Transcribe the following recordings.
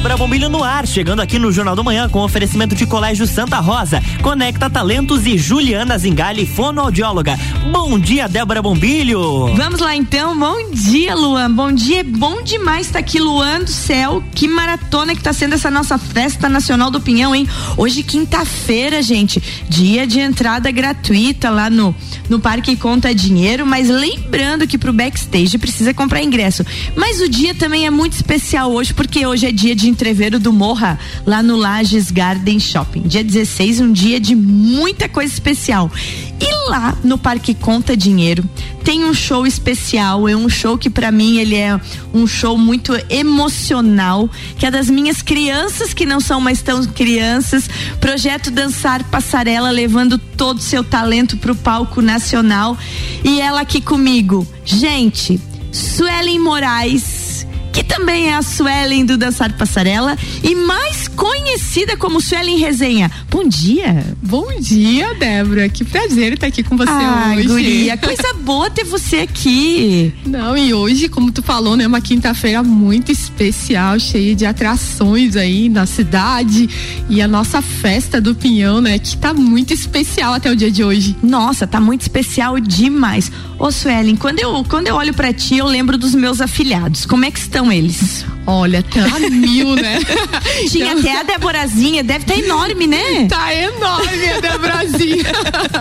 Débora Bombilho no ar, chegando aqui no Jornal do Manhã com oferecimento de Colégio Santa Rosa, Conecta Talentos e Juliana Zingali, fonoaudióloga. Bom dia, Débora Bombilho. Vamos lá então, bom dia, Luan. Bom dia, é bom demais estar tá aqui, Luan do céu. Que maratona que tá sendo essa nossa festa nacional do Pinhão, hein? Hoje, quinta-feira, gente, dia de entrada gratuita lá no, no Parque Conta Dinheiro, mas lembrando que pro backstage precisa comprar ingresso. Mas o dia também é muito especial hoje, porque hoje é dia de entreveiro do Morra, lá no Lages Garden Shopping. Dia 16, um dia de muita coisa especial. E lá no Parque Conta Dinheiro tem um show especial, é um show que para mim ele é um show muito emocional, que é das minhas crianças que não são mais tão crianças, projeto Dançar Passarela levando todo o seu talento pro palco nacional e ela aqui comigo. Gente, Suelen Moraes que também é a Suelen do Dançar Passarela e mais conhecida como Suelen Resenha. Bom dia. Bom dia, Débora. Que prazer estar aqui com você ah, hoje. Guria, coisa boa ter você aqui. Não, e hoje, como tu falou, né, uma quinta-feira muito especial, cheia de atrações aí na cidade e a nossa festa do Pinhão, né, que tá muito especial até o dia de hoje. Nossa, tá muito especial demais. Ô Suelen, quando eu quando eu olho para ti, eu lembro dos meus afilhados. Como é que estão estão eles? Olha, tá mil, né? Tinha então... até a Deborazinha, deve estar tá enorme, né? Tá enorme a Deborazinha.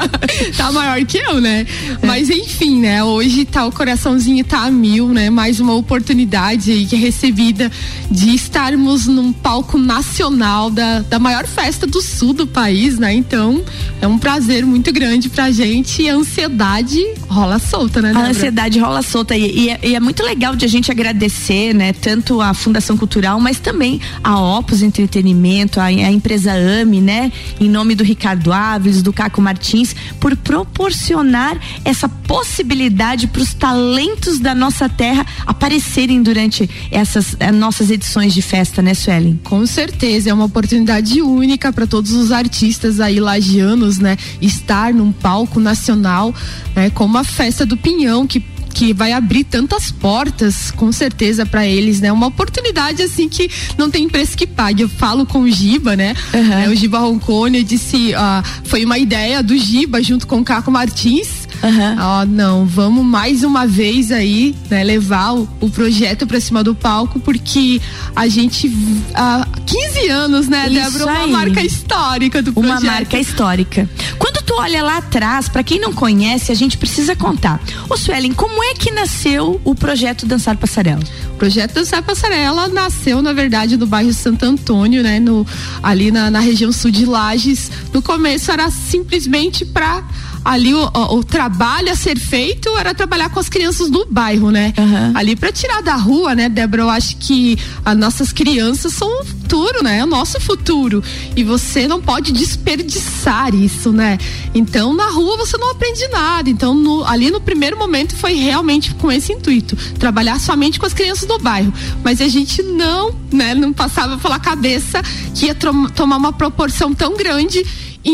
tá maior que eu, né? É. Mas enfim, né? Hoje tá o coraçãozinho tá a mil, né? Mais uma oportunidade aí que é recebida de estarmos num palco nacional da, da maior festa do sul do país, né? Então, é um prazer muito grande pra gente e a ansiedade rola solta, né? A ansiedade rola solta e, e, é, e é muito legal de a gente agradecer né, tanto a Fundação Cultural, mas também a Opus Entretenimento, a, a empresa AME, né, em nome do Ricardo Áviles, do Caco Martins, por proporcionar essa possibilidade para os talentos da nossa terra aparecerem durante essas eh, nossas edições de festa, né, Suelen? Com certeza, é uma oportunidade única para todos os artistas aí lagianos, né, estar num palco nacional, né, como a festa do Pinhão, que que vai abrir tantas portas, com certeza, para eles, né? Uma oportunidade assim que não tem preço que pague. Eu falo com o Giba, né? Uhum. o Giba Roncone disse, uh, foi uma ideia do Giba junto com o Caco Martins. Uhum. Ó, não, vamos mais uma vez aí, né, levar o, o projeto para cima do palco, porque a gente há 15 anos, né, Isso Débora, uma marca histórica do projeto. Uma marca histórica. Quando tu olha lá atrás, para quem não conhece, a gente precisa contar. Ô Suelen, como é que nasceu o projeto Dançar Passarela? O projeto Dançar Passarela nasceu, na verdade, no bairro Santo Antônio, né, no ali na, na região sul de Lages. No começo era simplesmente para ali o, o, o, trabalho a ser feito era trabalhar com as crianças do bairro, né? Uhum. Ali para tirar da rua, né, Débora? Eu acho que as nossas crianças são o futuro, né? É o nosso futuro. E você não pode desperdiçar isso, né? Então, na rua você não aprende nada. Então, no, ali no primeiro momento foi realmente com esse intuito, trabalhar somente com as crianças do bairro. Mas a gente não, né, não passava pela cabeça que ia tomar uma proporção tão grande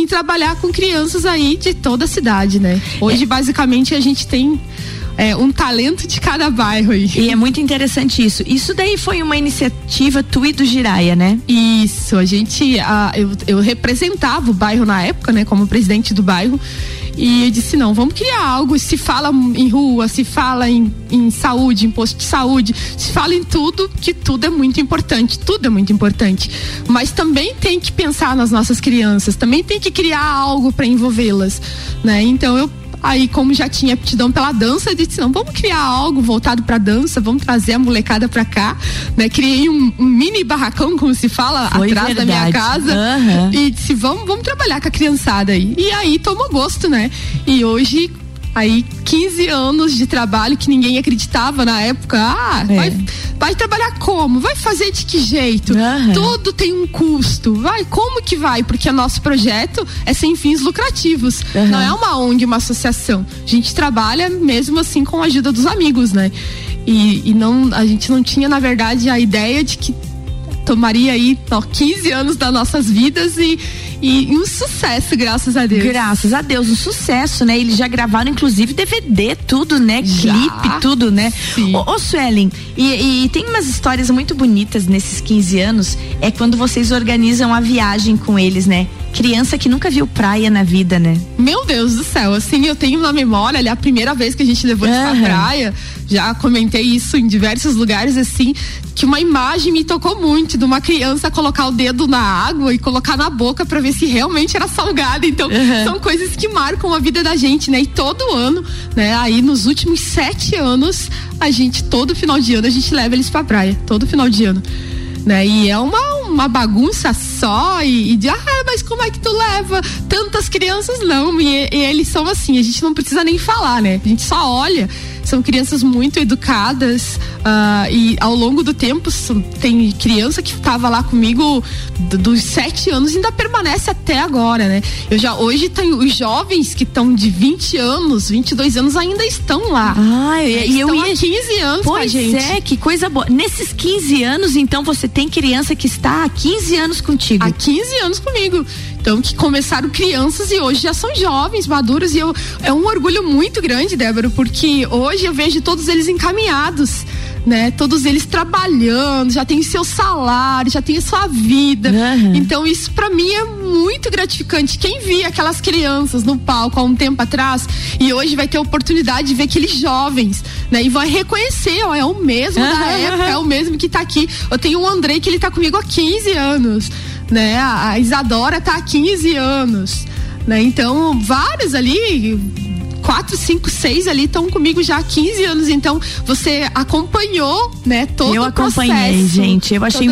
em trabalhar com crianças aí de toda a cidade, né? Hoje, é. basicamente, a gente tem é, um talento de cada bairro aí. E é muito interessante isso. Isso daí foi uma iniciativa tua e do Giraia, né? Isso, a gente, a, eu, eu representava o bairro na época, né, como presidente do bairro. E eu disse: não, vamos criar algo. Se fala em rua, se fala em, em saúde, em posto de saúde, se fala em tudo, que tudo é muito importante. Tudo é muito importante. Mas também tem que pensar nas nossas crianças, também tem que criar algo para envolvê-las. Né? Então eu Aí, como já tinha aptidão pela dança, eu disse: não, vamos criar algo voltado para dança, vamos trazer a molecada para cá. Né? Criei um, um, mini barracão, como se fala, Foi atrás verdade. da minha casa. Uhum. E disse: vamos, vamos trabalhar com a criançada aí. E aí tomou gosto, né? E hoje Aí, 15 anos de trabalho que ninguém acreditava na época. Ah, é. vai, vai trabalhar como? Vai fazer de que jeito? Uhum. Tudo tem um custo. Vai, como que vai? Porque o nosso projeto é sem fins lucrativos. Uhum. Não é uma ONG, uma associação. A gente trabalha mesmo assim com a ajuda dos amigos, né? E, e não, a gente não tinha, na verdade, a ideia de que tomaria aí ó, 15 anos das nossas vidas e, E, e, um sucesso, graças a Deus. Graças a Deus, um sucesso, né? Eles já gravaram, inclusive, DVD, tudo, né? Já? Clipe, tudo, né? Sim. Ô, ô Suelen, e, e, tem umas histórias muito bonitas nesses 15 anos, é quando vocês organizam a viagem com eles, né? Criança que nunca viu praia na vida, né? Meu Deus do céu, assim, eu tenho na memória ali a primeira vez que a gente levou eles uhum. pra praia, já comentei isso em diversos lugares, assim, que uma imagem me tocou muito de uma criança colocar o dedo na água e colocar na boca para ver se realmente era salgada. Então, uhum. são coisas que marcam a vida da gente, né? E todo ano, né? Aí nos últimos sete anos, a gente, todo final de ano, a gente leva eles pra praia. Todo final de ano né? E é uma, uma bagunça só e, e de, ah, mas como é que tu leva tantas crianças? Não, e, e eles são assim, a gente não precisa nem falar, né? A gente só olha são crianças muito educadas uh, e ao longo do tempo tem criança que estava lá comigo dos sete anos e ainda permanece até agora, né? Eu já hoje tenho os jovens que estão de 20 anos, 22 anos ainda estão lá. Ah, e eu ia 15 anos pois com a gente. é, que coisa boa. Nesses 15 anos, então você tem criança que está há 15 anos contigo. Há 15 anos comigo. Então, que começaram crianças e hoje já são jovens, maduros. E eu, é um orgulho muito grande, Débora, porque hoje eu vejo todos eles encaminhados né? Todos eles trabalhando, já tem seu salário, já tem sua vida. Uhum. Então isso para mim é muito gratificante. Quem via aquelas crianças no palco há um tempo atrás e hoje vai ter a oportunidade de ver aqueles jovens, né? E vai reconhecer, ó, é o mesmo uhum. da época, é o mesmo que tá aqui. Eu tenho um Andrei que ele tá comigo há 15 anos né? A Isadora tá há 15 anos, né? Então, vários ali quatro, cinco, seis ali estão comigo já há 15 anos. Então, você acompanhou, né, todo eu o processo. Eu acompanhei, gente. Eu achei.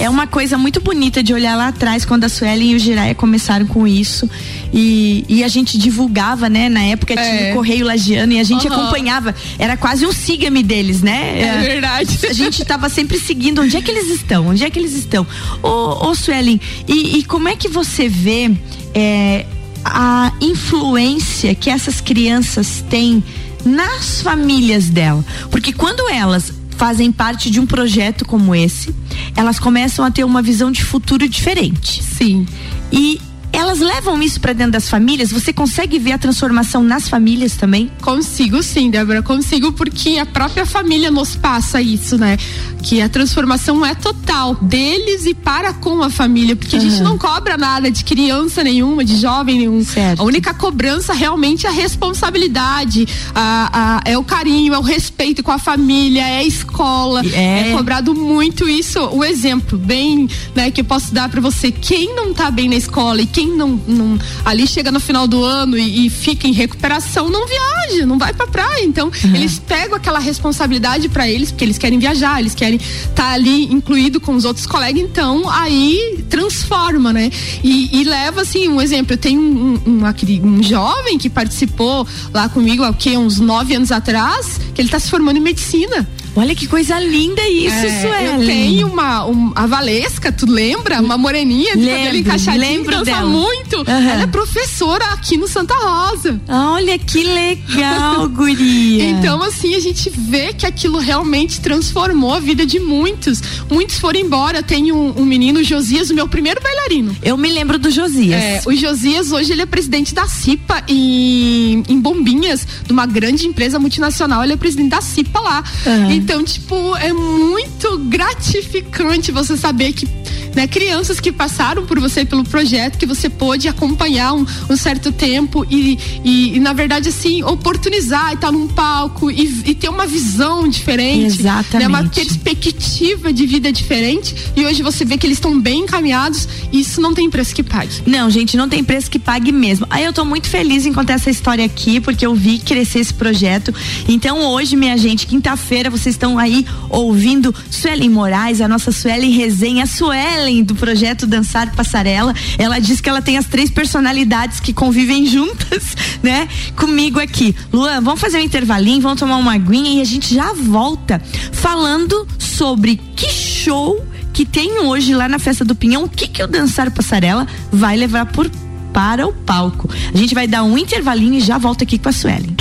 É uma coisa muito bonita de olhar lá atrás, quando a Sueli e o Jiraya começaram com isso. E, e a gente divulgava, né? Na época tinha é. o Correio Lagiano e a gente uhum. acompanhava. Era quase um siga-me deles, né? É, verdade. A gente estava sempre seguindo onde é que eles estão, onde é que eles estão. Ô, ô Suelen, e, e como é que você vê. É, a influência que essas crianças têm nas famílias dela. Porque quando elas fazem parte de um projeto como esse, elas começam a ter uma visão de futuro diferente. Sim. E elas levam isso para dentro das famílias? Você consegue ver a transformação nas famílias também? Consigo sim, Débora, consigo porque a própria família nos passa isso, né? Que a transformação é total deles e para com a família, porque uhum. a gente não cobra nada de criança nenhuma, de jovem nenhum. Certo. A única cobrança realmente é a responsabilidade, a, a, é o carinho, é o respeito com a família, é a escola. É, é cobrado muito isso. O exemplo bem, né, que eu posso dar para você, quem não tá bem na escola e quem quem não, não ali chega no final do ano e, e, fica em recuperação não viaja, não vai pra praia. Então, uhum. eles pegam aquela responsabilidade para eles, porque eles querem viajar, eles querem estar tá ali incluído com os outros colegas. Então, aí transforma, né? E, e leva, assim, um exemplo. Eu tenho um, um, um, um jovem que participou lá comigo há que, uns nove anos atrás, que ele está se formando em medicina. Olha que coisa linda isso, é, Suelen. Eu tenho uma, um, a Valesca, tu lembra? Uma moreninha de lembro, cabelo encaixadinho, lembro dança dela. muito. Uhum. Ela é professora aqui no Santa Rosa. Olha que legal, guria. então, assim, a gente vê que aquilo realmente transformou a vida de muitos. Muitos foram embora. Tem um, um menino, Josias, o meu primeiro bailarino. Eu me lembro do Josias. É, o Josias, hoje, ele é presidente da CIPA em, em Bombinhas, de uma grande empresa multinacional. Ele é presidente da CIPA lá. Uhum. Então, tipo, é muito gratificante você saber que né, crianças que passaram por você pelo projeto, que você pôde acompanhar um, um certo tempo e, e, e, na verdade, assim, oportunizar e estar num palco e, e ter uma visão diferente. Exatamente. Né, uma perspectiva de vida diferente. E hoje você vê que eles estão bem encaminhados e isso não tem preço que pague. Não, gente, não tem preço que pague mesmo. Aí eu tô muito feliz em contar essa história aqui, porque eu vi crescer esse projeto. Então hoje, minha gente, quinta-feira, você vocês estão aí ouvindo Suelen Moraes, a nossa Suelen Resenha, a Suelen do projeto Dançar Passarela. Ela diz que ela tem as três personalidades que convivem juntas, né? Comigo aqui. Luan, vamos fazer um intervalinho, vamos tomar uma aguinha e a gente já volta falando sobre que show que tem hoje lá na festa do Pinhão, o que que o Dançar Passarela vai levar por para o palco. A gente vai dar um intervalinho e já volta aqui com a Suelen.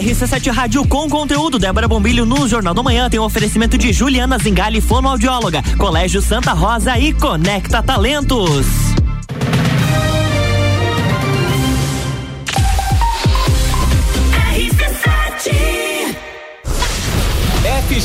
RC7 Rádio com conteúdo. Débora Bombilho no Jornal do Manhã tem um oferecimento de Juliana Zingali, fonoaudióloga, Colégio Santa Rosa e Conecta Talentos.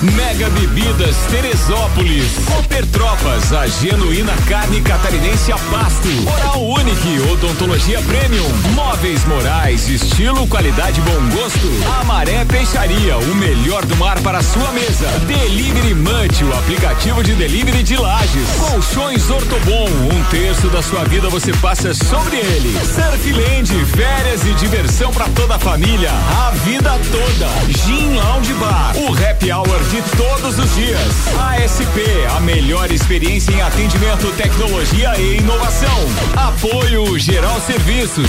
Mega Bebidas Teresópolis. Cooper Tropas, a genuína carne catarinense a pasto. Oral Unique, odontologia premium. Móveis Morais, estilo, qualidade, bom gosto. Amaré Peixaria, o melhor do mar para sua mesa. Delivery Munch, o aplicativo de delivery de lajes. Colchões Ortobon, um terço da sua vida você passa sobre ele. Surfland, férias e diversão para toda a família, a vida toda. Gin Lounge Bar, o happy hour de todos os dias. ASP, a melhor experiência em atendimento, tecnologia e inovação. Apoio Geral Serviços.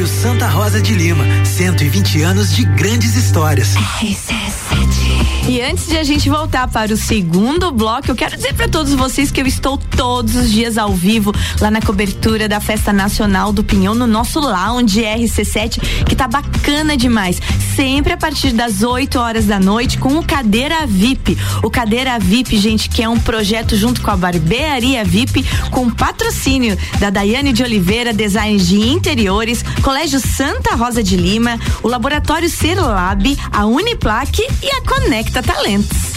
Colégio Santa Rosa de Lima, 120 anos de grandes histórias. E antes de a gente voltar para o segundo bloco, eu quero dizer para todos vocês que eu estou todos os dias ao vivo lá na cobertura da Festa Nacional do Pinhão no nosso lounge RC7, que tá bacana demais. Sempre a partir das 8 horas da noite com o Cadeira VIP. O Cadeira VIP, gente, que é um projeto junto com a Barbearia VIP, com patrocínio da Daiane de Oliveira, Design de Interiores, Colégio Santa Rosa de Lima, o Laboratório Serlab, a Uniplaque e a Conecta Talentos.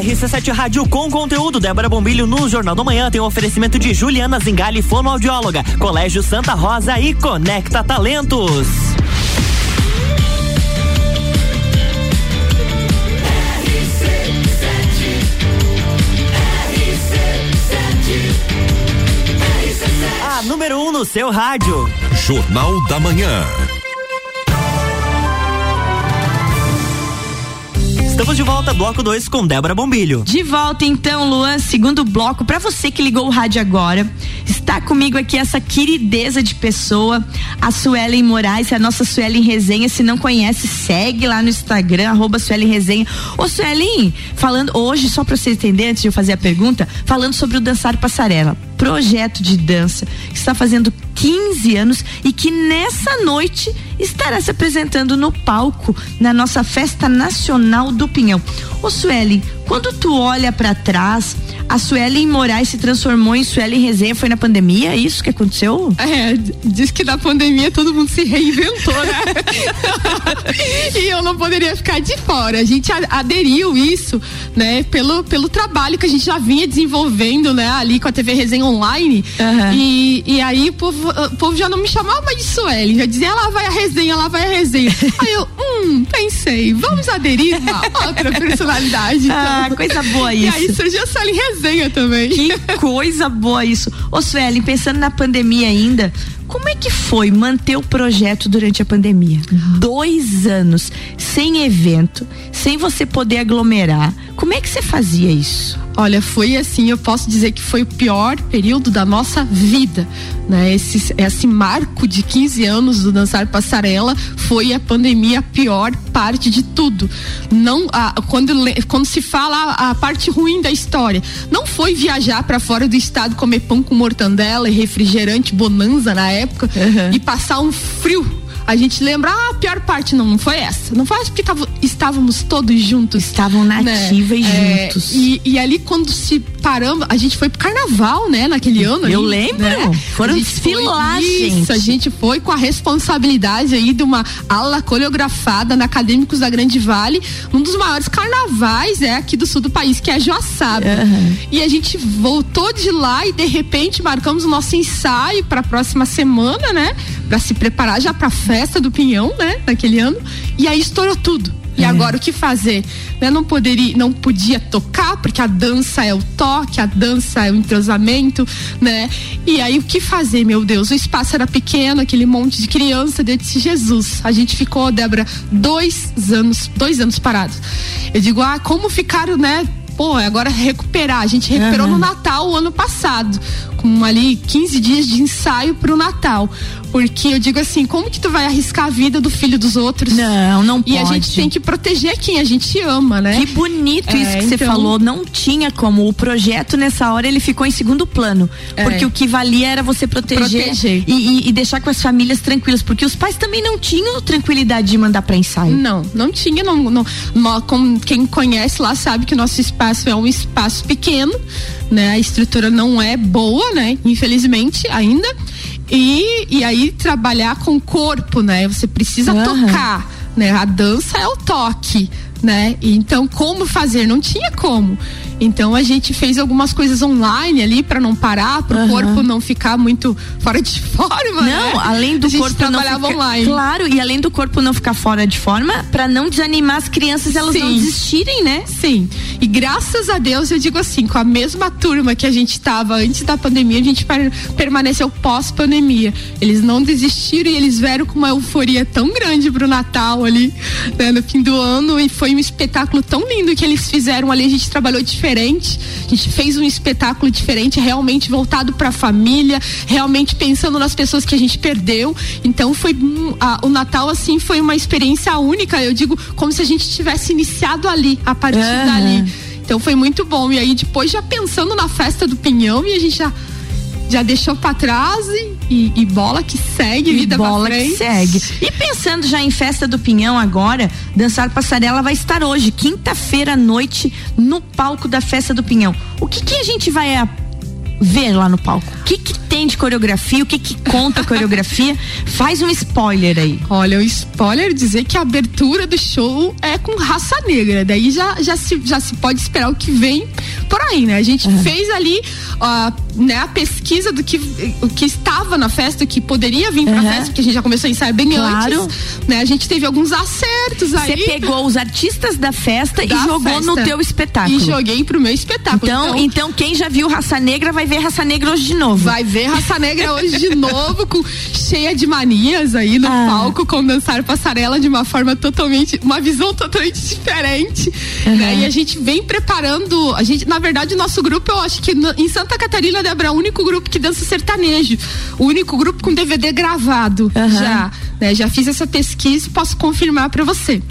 RC7 Rádio com conteúdo. Débora Bombilho no Jornal do Manhã tem um oferecimento de Juliana Zingali, fonoaudióloga, Colégio Santa Rosa e Conecta Talentos. A número 1 um no seu rádio. Jornal da Manhã. Estamos de volta, bloco 2 com Débora Bombilho. De volta então, Luan, segundo bloco. Para você que ligou o rádio agora, está comigo aqui essa querideza de pessoa, a Suelen Moraes, a nossa Suelen Resenha. Se não conhece, segue lá no Instagram, arroba Suelen Resenha. Ô Suelen, falando hoje, só para você entender, antes de eu fazer a pergunta, falando sobre o Dançar Passarela. Projeto de dança que está fazendo 15 anos e que nessa noite estará se apresentando no palco na nossa Festa Nacional do Pinhão. Ô Suelen, quando tu olha para trás, a Suelen Moraes se transformou em Suelen Resenha, foi na pandemia? É isso que aconteceu? É, diz que na pandemia todo mundo se reinventou, né? e eu não poderia ficar de fora. A gente aderiu isso, né, pelo, pelo trabalho que a gente já vinha desenvolvendo, né, ali com a TV Resenha Online. Aham. E, e aí o povo, o povo já não me chamava mais de Suelen, já dizia, lá vai a resenha, lá vai a resenha. aí eu, hum, pensei, vamos aderir uma outra personalidade. então. Ah, coisa boa E isso. aí surgiu a Suelen Resenha também. Que coisa boa isso. Ô Suelen, pensando na pandemia ainda, como é que foi manter o projeto durante a pandemia? Dois anos sem evento, sem você poder aglomerar. Como é que você fazia isso? Olha, foi assim, eu posso dizer que foi o pior período da nossa vida, né? Esse, esse marco de 15 anos do Dançar Passarela foi a pandemia a pior parte de tudo. Não, a, quando, quando se fala a, a parte ruim da história, não foi viajar para fora do estado comer pão com mortandela e refrigerante bonanza na época Uhum. e passar um frio a gente lembra, ah, a pior parte não, não foi essa. Não foi porque tava, estávamos todos juntos. Estavam na né? ativa e É, juntos. E, e ali quando se paramos, a gente foi pro carnaval, né, naquele ano. Eu ali, lembro. né? Foram gente desfilar, Isso, a gente foi com a responsabilidade aí de uma aula coreografada na Acadêmicos da Grande Vale, um dos maiores carnavais é aqui do sul do país, que é Joaçaba. E a gente voltou de lá e de repente marcamos o nosso ensaio para a próxima semana, né? Para se preparar já para a festa do Pinhão, né? Naquele ano. E aí estourou tudo. E agora o que fazer? Né? Não poderia, não podia tocar porque a dança é o toque, a dança é o entrosamento, né? E aí o que fazer, meu Deus? O espaço era pequeno, aquele monte de criança, eu disse Jesus. A gente ficou, Débora, dois anos, dois anos parados. Eu digo, ah, como ficaram, né? Pô, agora recuperar. A gente recuperou no Natal o ano passado, com ali 15 dias de ensaio pro Natal. Porque eu digo assim, como que tu vai arriscar a vida do filho dos outros? Não, não E a pode. gente tem que proteger quem a gente ama, né? Que bonito É, isso que você então- falou. Não tinha como. O projeto nessa hora ele ficou em segundo plano. É. Porque o que valia era você proteger, Proteger. E, e- e deixar com as famílias tranquilas. Porque os pais também não tinham tranquilidade de mandar pra ensaio. Não, não tinha, não, não, como quem conhece lá sabe que o nosso espaço é um espaço pequeno, né? A estrutura não é boa, né? Infelizmente, ainda. E, e aí trabalhar com o corpo, né? Você precisa Aham. tocar, né? A dança é o toque, né? Então, como fazer? Não tinha como. Então a gente fez algumas coisas online ali para não parar, para o Aham. corpo não ficar muito fora de forma, né? Não, além do a gente corpo não trabalhava ficar, online. Claro, e além do corpo não ficar fora de forma, pra não desanimar as crianças, elas não Sim. desistirem, né? Sim. E graças a Deus, eu digo assim, com a mesma turma que a gente estava antes da pandemia, a gente per- permaneceu pós-pandemia. Eles não desistiram e eles vieram com uma euforia tão grande pro Natal ali, né, no fim do ano. E foi um espetáculo tão lindo que eles fizeram ali. A gente trabalhou diferente. A gente fez um espetáculo diferente, realmente voltado pra família, realmente pensando nas pessoas que a gente perdeu. Então foi a- o Natal assim foi uma experiência única. Eu digo como se a gente tivesse iniciado ali, a partir Aham. dali. Então foi muito bom. E aí depois já pensando na festa do Pinhão e a gente já já deixou pra trás e, e- e bola que segue, vida E bola que segue. E pensando já em festa do Pinhão agora, Dançar Passarela vai estar hoje, quinta-feira à noite, no palco da festa do Pinhão. O que que a gente vai a, ver lá no palco? O que que tem de coreografia? O que que conta a coreografia? Faz um spoiler aí. Olha, o spoiler dizer que a abertura do show é com raça negra. Daí já, já, se, já se pode esperar o que vem por aí, né? A gente fez ali ó, né, a pesquisa do que, o que estava na festa, o que poderia vir pra Uhum. festa, porque a gente já começou a ensaiar bem Claro. antes. Né? A gente teve alguns acertos Você aí. pegou os artistas da festa da e jogou festa. no teu espetáculo. E joguei pro meu espetáculo. Então, então, quem já viu Raça Negra vai ver Raça Negra hoje de novo. Vai ver Raça Negra hoje de novo, com, cheia de manias aí no Ah. palco, com dançar passarela de uma forma totalmente, uma visão totalmente diferente. Né? E a gente vem preparando, a gente, na verdade, o nosso grupo, eu acho que no- em Santa Catarina, Débora, é o único grupo que dança sertanejo. O único grupo com DVD gravado Aham. já. Né? Já fiz essa pesquisa e posso confirmar pra você.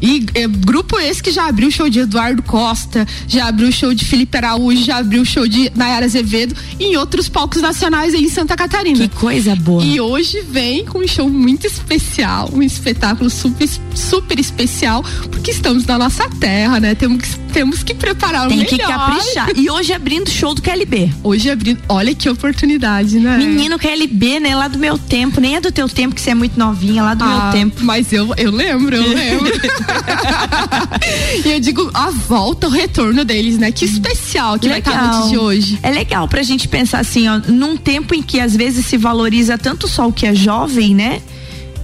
E é, grupo esse que já abriu o show de Eduardo Costa, já abriu o show de Felipe Araújo, já abriu o show de Nayara Azevedo em outros palcos nacionais aí em Santa Catarina. Que coisa boa. E hoje vem com um show muito especial, um espetáculo super, super especial, porque estamos na nossa terra, né? Temos que, temos que preparar o Tem que melhor. caprichar. E hoje abrindo show do KLB. Hoje abrindo, olha que oportunidade, né? Menino KLB, né? Lá do meu tempo. Nem é do teu tempo, que você é muito novinha, lá do Ah, meu tempo. Mas eu, eu lembro, eu lembro. e eu digo, a volta, o retorno deles, né? Que especial que vai estar a noite de hoje. É legal pra gente pensar assim, ó, num tempo em que às vezes se valoriza tanto só o que é jovem, né?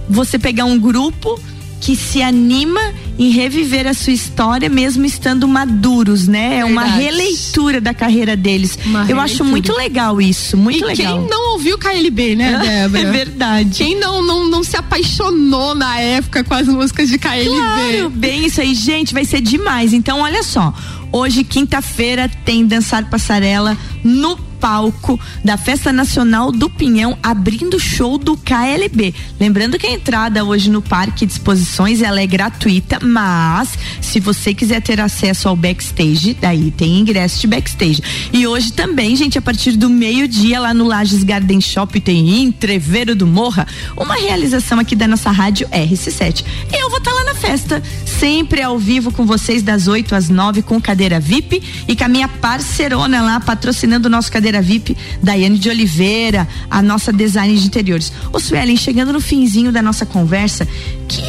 Você pegar um grupo que se anima em reviver a sua história mesmo estando maduros, né? É uma Verdade. releitura da carreira deles. Uma Eu acho releitura. muito legal isso, muito e legal. quem não ouviu KLB, né, Débora? É verdade. Quem não, não, não se apaixonou na época com as músicas de KLB? Claro, bem isso aí, gente, vai ser demais. Então, olha só. Hoje, quinta-feira, tem Dançar Passarela no palco da Festa Nacional do Pinhão, abrindo show do KLB. Lembrando que a entrada hoje no Parque de Exposições ela é gratuita, mas se você quiser ter acesso ao backstage, daí tem ingresso de backstage. E hoje também, gente, a partir do meio-dia lá no Lages Garden Shop tem Entreveiro do Morra, uma realização aqui da nossa rádio RC7. E eu vou estar tá lá na festa, sempre ao vivo com vocês das 8 às 9 com cadeira VIP e com a minha parceirona lá patrocinando o nosso cadeira VIP, Daiane de Oliveira, a nossa design de interiores. Ô Suelen, chegando no finzinho da nossa conversa, que,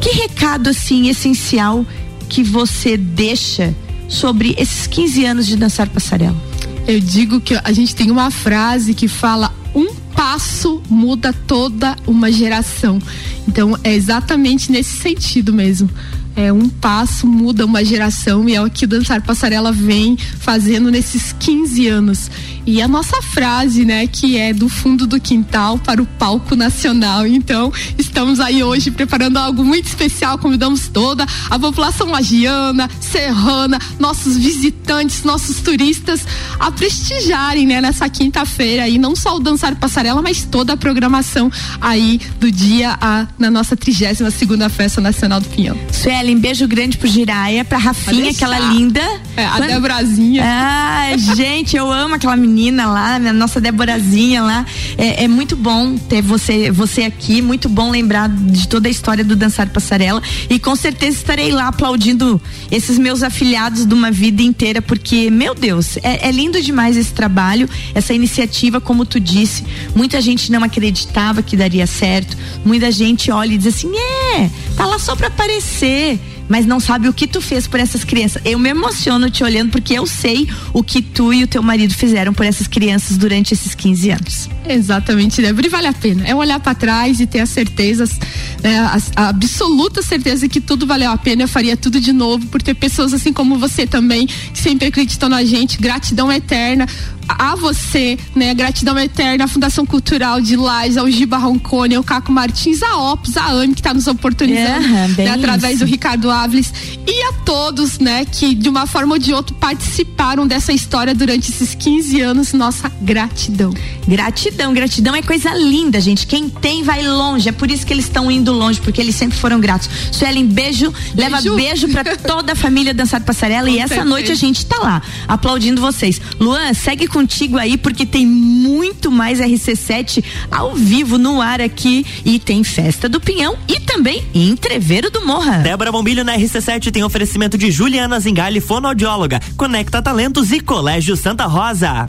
que recado assim essencial que você deixa sobre esses 15 anos de dançar passarela? Eu digo que a gente tem uma frase que fala um passo muda toda uma geração. Então é exatamente nesse sentido mesmo é, um passo muda uma geração e é o que Dançar Passarela vem fazendo nesses 15 anos. E a nossa frase, né, que é do fundo do quintal para o palco nacional. Então, estamos aí hoje preparando algo muito especial, convidamos toda a população lagiana, serrana, nossos visitantes, nossos turistas a prestigiarem, né, nessa quinta-feira aí, não só o Dançar Passarela, mas toda a programação aí do dia a na nossa 32 segunda Festa Nacional do Pinhão. Sueli, Ellen, beijo grande pro Jiraya, pra Rafinha, aquela linda. É, a Quando... Debrazinha. Ah, gente, eu amo aquela menina lá, a nossa Deborazinha lá. É, é, muito bom ter você, você aqui, muito bom lembrar de toda a história do Dançar Passarela. E com certeza estarei lá aplaudindo esses meus afiliados de uma vida inteira, porque, meu Deus, é, é lindo demais esse trabalho, essa iniciativa, como tu disse. Muita gente não acreditava que daria certo. Muita gente olha e diz assim: é, tá lá só pra aparecer mas não sabe o que tu fez por essas crianças. Eu me emociono te olhando porque eu sei o que tu e o teu marido fizeram por essas crianças durante esses 15 anos. Exatamente, Débora, e vale a pena. É olhar para trás e ter a certeza, né, a, a, absoluta certeza que tudo valeu a pena. Eu faria tudo de novo por ter pessoas assim como você também, que sempre acreditam na gente. Gratidão eterna a você, né? Gratidão eterna à Fundação Cultural de Lages, ao Giba Roncone, ao Caco Martins, a Opus, a AME que está nos oportunizando é, né, através isso. do Ricardo Áviles e a todos, né, que de uma forma ou de outra participaram dessa história durante esses 15 anos. Nossa gratidão. Gratidão, gratidão é coisa linda, gente. Quem tem vai longe. É por isso que eles estão indo longe, porque eles sempre foram gratos. Suelen, beijo, beijo. leva beijo para toda a família Dançar Passarela Com e essa certeza. noite a gente tá lá aplaudindo vocês. Luan, segue com contigo aí porque tem muito mais RC7 ao vivo no ar aqui e tem festa do Pinhão e também entreveiro do Morra. Débora Bombilho na RC7 tem oferecimento de Juliana Zingali, fonoaudióloga, Conecta Talentos e Colégio Santa Rosa.